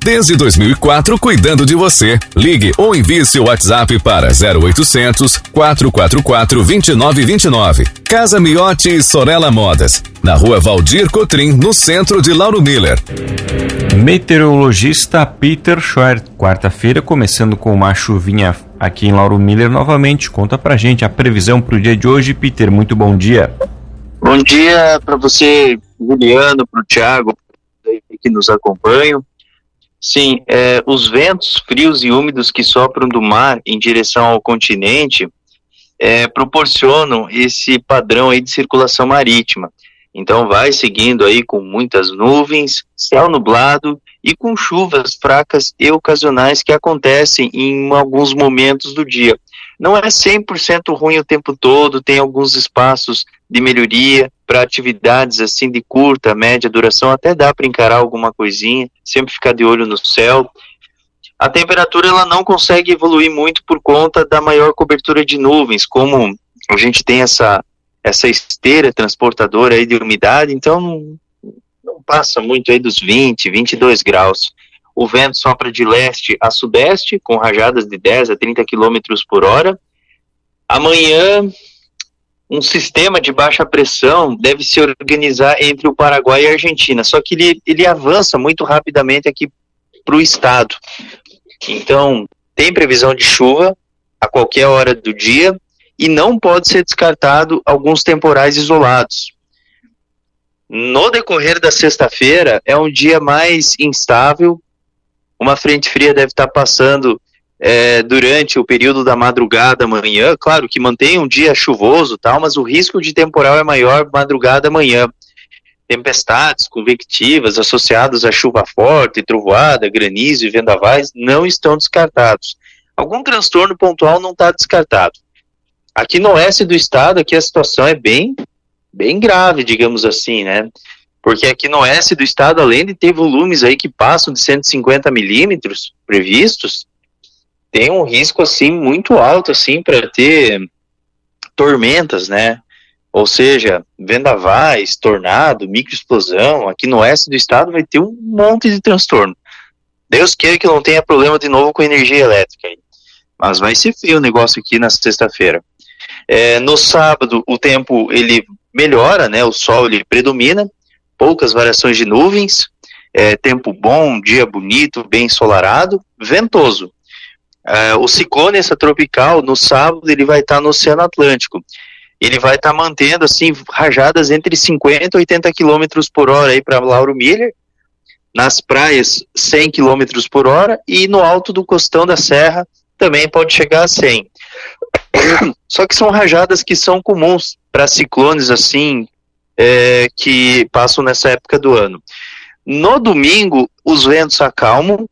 Desde 2004, cuidando de você. Ligue ou envie seu WhatsApp para 0800 444 2929. Casa Miotti e Sorella Modas. Na rua Valdir Cotrim, no centro de Lauro Miller. Meteorologista Peter Schwer. Quarta-feira, começando com uma chuvinha aqui em Lauro Miller novamente. Conta pra gente a previsão para o dia de hoje. Peter, muito bom dia. Bom dia para você, Juliano, para o Thiago, que nos acompanham. Sim, é, os ventos frios e úmidos que sopram do mar em direção ao continente é, proporcionam esse padrão aí de circulação marítima. Então vai seguindo aí com muitas nuvens, céu nublado e com chuvas fracas e ocasionais que acontecem em alguns momentos do dia. Não é 100% ruim o tempo todo, tem alguns espaços de melhoria para atividades assim de curta, média duração, até dá para encarar alguma coisinha, sempre ficar de olho no céu. A temperatura ela não consegue evoluir muito por conta da maior cobertura de nuvens, como a gente tem essa essa esteira transportadora aí de umidade, então não, passa muito aí dos 20, 22 graus. O vento sopra de leste a sudeste, com rajadas de 10 a 30 km por hora. Amanhã um sistema de baixa pressão deve se organizar entre o Paraguai e a Argentina, só que ele, ele avança muito rapidamente aqui para o estado. Então, tem previsão de chuva a qualquer hora do dia e não pode ser descartado alguns temporais isolados. No decorrer da sexta-feira, é um dia mais instável, uma frente fria deve estar passando é, durante o período da madrugada, manhã, claro que mantém um dia chuvoso tal, mas o risco de temporal é maior madrugada, manhã. Tempestades convectivas associadas a chuva forte, trovoada, granizo e vendavais não estão descartados. Algum transtorno pontual não está descartado. Aqui no oeste do estado, aqui a situação é bem, bem grave, digamos assim, né? Porque aqui no oeste do estado, além de ter volumes aí que passam de 150 milímetros previstos, tem um risco assim muito alto assim para ter tormentas, né? Ou seja, vendavais, tornado, microexplosão, aqui no oeste do estado vai ter um monte de transtorno. Deus queira que não tenha problema de novo com energia elétrica. Mas vai ser feio o negócio aqui na sexta-feira. É, no sábado, o tempo ele melhora, né? O sol ele predomina, poucas variações de nuvens, é, tempo bom, dia bonito, bem ensolarado, ventoso. É, o ciclone essa tropical, no sábado, ele vai estar tá no Oceano Atlântico. Ele vai estar tá mantendo, assim, rajadas entre 50 e 80 km por hora aí para Lauro Miller, nas praias 100 km por hora e no alto do costão da serra também pode chegar a 100. Só que são rajadas que são comuns para ciclones assim é, que passam nessa época do ano. No domingo, os ventos acalmam,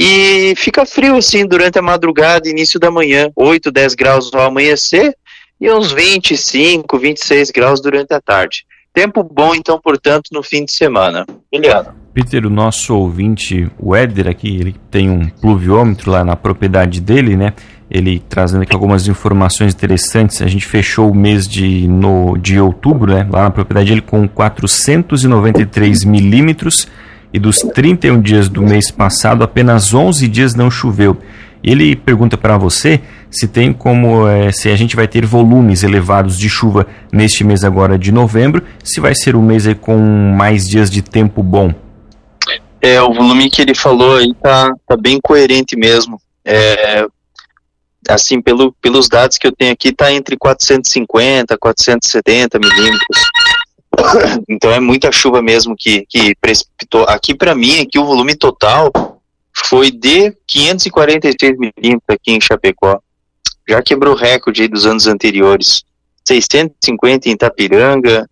e fica frio assim durante a madrugada, início da manhã, 8, 10 graus ao amanhecer e uns 25, 26 graus durante a tarde. Tempo bom, então, portanto, no fim de semana. Eliana. Peter, o nosso ouvinte, o Éder aqui, ele tem um pluviômetro lá na propriedade dele, né? Ele trazendo aqui algumas informações interessantes. A gente fechou o mês de, no, de outubro, né? Lá na propriedade dele com 493 milímetros e dos 31 dias do mês passado, apenas 11 dias não choveu. Ele pergunta para você se tem como, é, se a gente vai ter volumes elevados de chuva neste mês agora de novembro, se vai ser um mês com mais dias de tempo bom. É, o volume que ele falou aí tá, tá bem coerente mesmo. É, assim, pelo, pelos dados que eu tenho aqui, tá entre 450 470 milímetros. Então é muita chuva mesmo que, que precipitou. Aqui para mim, aqui o volume total foi de 546 milímetros aqui em Chapecó. Já quebrou recorde dos anos anteriores. 650 em Itapiranga,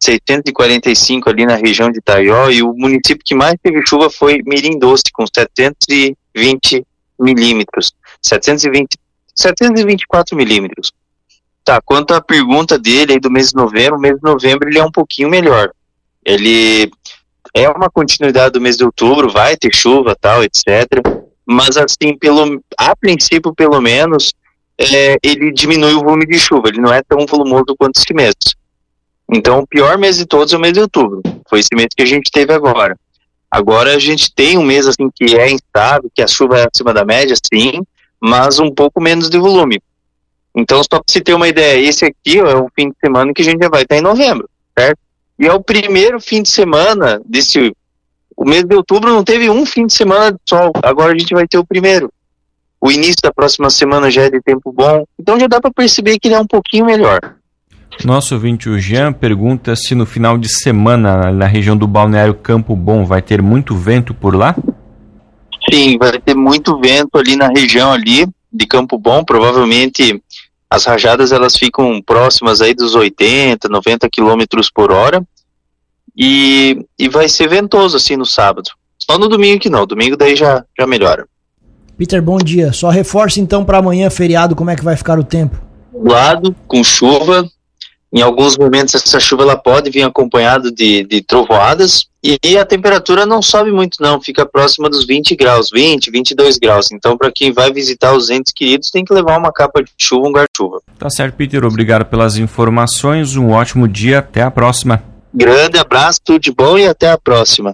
645 ali na região de Itaió e o município que mais teve chuva foi Mirim Doce, com 720 milímetros. 720, 724 milímetros. Tá, quanto à pergunta dele aí do mês de novembro, o mês de novembro ele é um pouquinho melhor. Ele é uma continuidade do mês de outubro, vai ter chuva, tal, etc. Mas assim, pelo a princípio, pelo menos, é, ele diminui o volume de chuva, ele não é tão volumoso quanto esse mês. Então, o pior mês de todos é o mês de outubro. Foi esse mês que a gente teve agora. Agora a gente tem um mês assim que é instável, que a chuva é acima da média, sim, mas um pouco menos de volume. Então, só para você ter uma ideia, esse aqui ó, é o fim de semana que a gente já vai estar em novembro, certo? E é o primeiro fim de semana desse. O mês de outubro não teve um fim de semana de sol, agora a gente vai ter o primeiro. O início da próxima semana já é de tempo bom, então já dá para perceber que ele é um pouquinho melhor. Nosso ouvinte, o Jean, pergunta se no final de semana, na região do Balneário Campo Bom, vai ter muito vento por lá? Sim, vai ter muito vento ali na região ali de Campo Bom, provavelmente as rajadas elas ficam próximas aí dos 80, 90 quilômetros por hora e, e vai ser ventoso assim no sábado. Só no domingo que não, domingo daí já, já melhora. Peter, bom dia. Só reforça então para amanhã, feriado, como é que vai ficar o tempo? Lado, com chuva, em alguns momentos essa chuva ela pode vir acompanhada de, de trovoadas e a temperatura não sobe muito não, fica próxima dos 20 graus, 20, 22 graus. Então para quem vai visitar os entes queridos tem que levar uma capa de chuva, um guarda-chuva. Tá certo, Peter. Obrigado pelas informações. Um ótimo dia. Até a próxima. Grande abraço, tudo de bom e até a próxima.